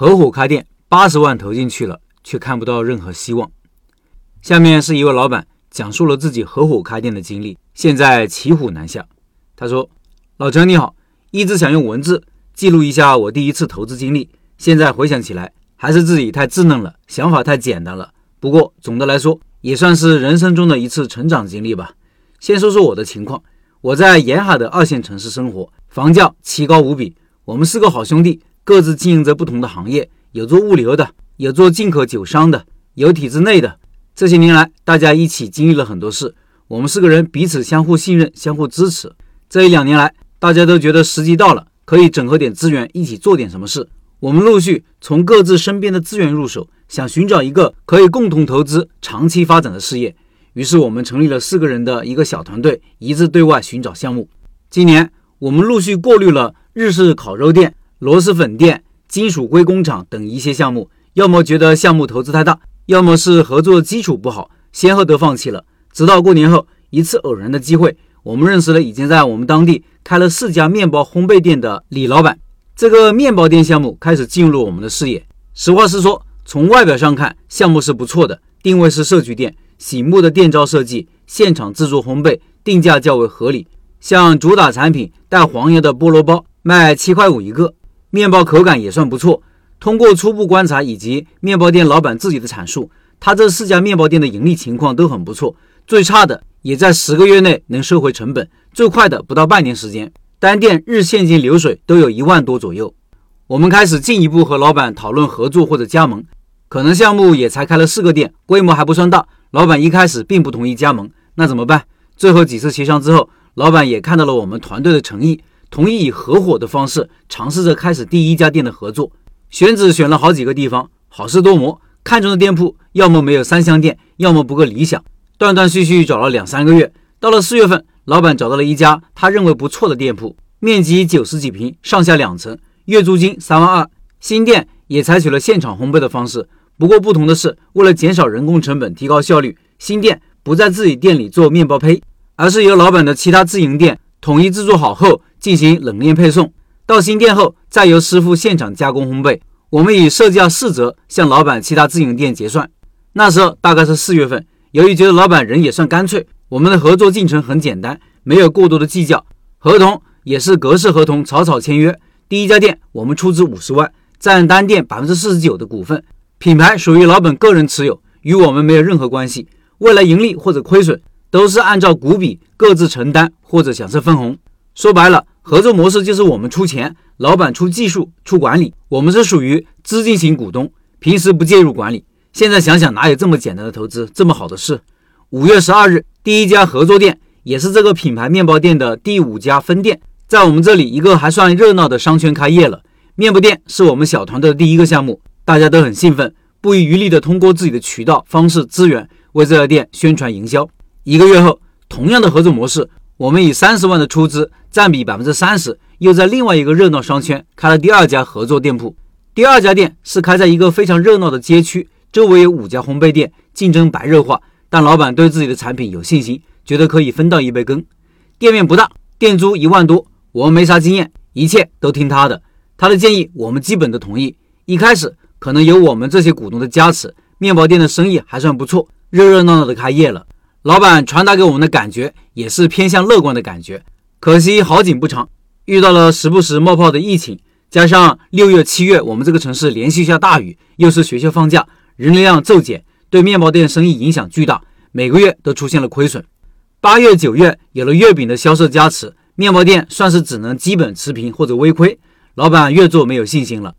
合伙开店，八十万投进去了，却看不到任何希望。下面是一位老板讲述了自己合伙开店的经历，现在骑虎难下。他说：“老陈你好，一直想用文字记录一下我第一次投资经历，现在回想起来，还是自己太稚嫩了，想法太简单了。不过总的来说，也算是人生中的一次成长经历吧。先说说我的情况，我在沿海的二线城市生活，房价奇高无比。我们四个好兄弟。”各自经营着不同的行业，有做物流的，有做进口酒商的，有体制内的。这些年来，大家一起经历了很多事，我们四个人彼此相互信任，相互支持。这一两年来，大家都觉得时机到了，可以整合点资源，一起做点什么事。我们陆续从各自身边的资源入手，想寻找一个可以共同投资、长期发展的事业。于是，我们成立了四个人的一个小团队，一致对外寻找项目。今年，我们陆续过滤了日式烤肉店。螺蛳粉店、金属硅工厂等一些项目，要么觉得项目投资太大，要么是合作基础不好，先后都放弃了。直到过年后一次偶然的机会，我们认识了已经在我们当地开了四家面包烘焙店的李老板。这个面包店项目开始进入我们的视野。实话实说，从外表上看，项目是不错的，定位是社区店，醒目的店招设计，现场制作烘焙，定价较为合理。像主打产品带黄油的菠萝包，卖七块五一个。面包口感也算不错。通过初步观察以及面包店老板自己的阐述，他这四家面包店的盈利情况都很不错，最差的也在十个月内能收回成本，最快的不到半年时间，单店日现金流水都有一万多左右。我们开始进一步和老板讨论合作或者加盟，可能项目也才开了四个店，规模还不算大。老板一开始并不同意加盟，那怎么办？最后几次协商之后，老板也看到了我们团队的诚意。同意以合伙的方式尝试着开始第一家店的合作，选址选了好几个地方，好事多磨，看中的店铺要么没有三香店，要么不够理想，断断续续找了两三个月。到了四月份，老板找到了一家他认为不错的店铺，面积九十几平，上下两层，月租金三万二。新店也采取了现场烘焙的方式，不过不同的是，为了减少人工成本，提高效率，新店不在自己店里做面包胚，而是由老板的其他自营店统一制作好后。进行冷链配送到新店后，再由师傅现场加工烘焙。我们以设价四折向老板其他自营店结算。那时候大概是四月份，由于觉得老板人也算干脆，我们的合作进程很简单，没有过多的计较。合同也是格式合同，草草签约。第一家店我们出资五十万，占单店百分之四十九的股份，品牌属于老板个人持有，与我们没有任何关系。未来盈利或者亏损都是按照股比各自承担或者享受分红。说白了，合作模式就是我们出钱，老板出技术、出管理，我们是属于资金型股东，平时不介入管理。现在想想，哪有这么简单的投资，这么好的事？五月十二日，第一家合作店，也是这个品牌面包店的第五家分店，在我们这里一个还算热闹的商圈开业了。面包店是我们小团队的第一个项目，大家都很兴奋，不遗余力地通过自己的渠道、方式、资源为这家店宣传营销。一个月后，同样的合作模式。我们以三十万的出资，占比百分之三十，又在另外一个热闹商圈开了第二家合作店铺。第二家店是开在一个非常热闹的街区，周围有五家烘焙店，竞争白热化。但老板对自己的产品有信心，觉得可以分到一杯羹。店面不大，店租一万多，我们没啥经验，一切都听他的。他的建议我们基本都同意。一开始可能有我们这些股东的加持，面包店的生意还算不错，热热闹闹的开业了。老板传达给我们的感觉也是偏向乐观的感觉，可惜好景不长，遇到了时不时冒泡的疫情，加上六月、七月我们这个城市连续下大雨，又是学校放假，人流量骤减，对面包店生意影响巨大，每个月都出现了亏损。八月、九月有了月饼的销售加持，面包店算是只能基本持平或者微亏，老板越做没有信心了。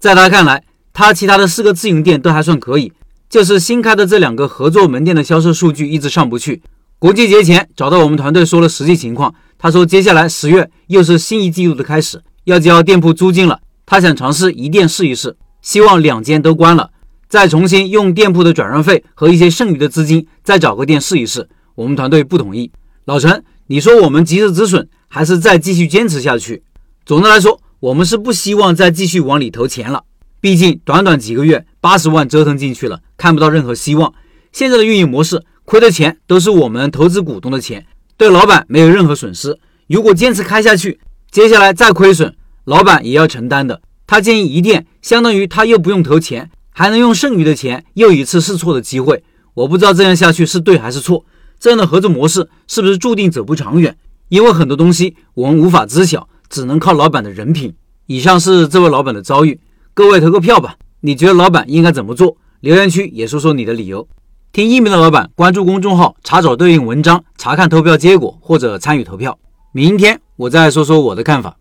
在他看来，他其他的四个自营店都还算可以。就是新开的这两个合作门店的销售数据一直上不去。国庆节前找到我们团队说了实际情况，他说接下来十月又是新一季度的开始，要交店铺租金了。他想尝试一店试一试，希望两间都关了，再重新用店铺的转让费和一些剩余的资金再找个店试一试。我们团队不同意。老陈，你说我们及时止损，还是再继续坚持下去？总的来说，我们是不希望再继续往里投钱了。毕竟短短几个月，八十万折腾进去了，看不到任何希望。现在的运营模式，亏的钱都是我们投资股东的钱，对老板没有任何损失。如果坚持开下去，接下来再亏损，老板也要承担的。他建议一店，相当于他又不用投钱，还能用剩余的钱又一次试错的机会。我不知道这样下去是对还是错。这样的合作模式是不是注定走不长远？因为很多东西我们无法知晓，只能靠老板的人品。以上是这位老板的遭遇，各位投个票吧。你觉得老板应该怎么做？留言区也说说你的理由。听音频的老板，关注公众号，查找对应文章，查看投票结果或者参与投票。明天我再说说我的看法。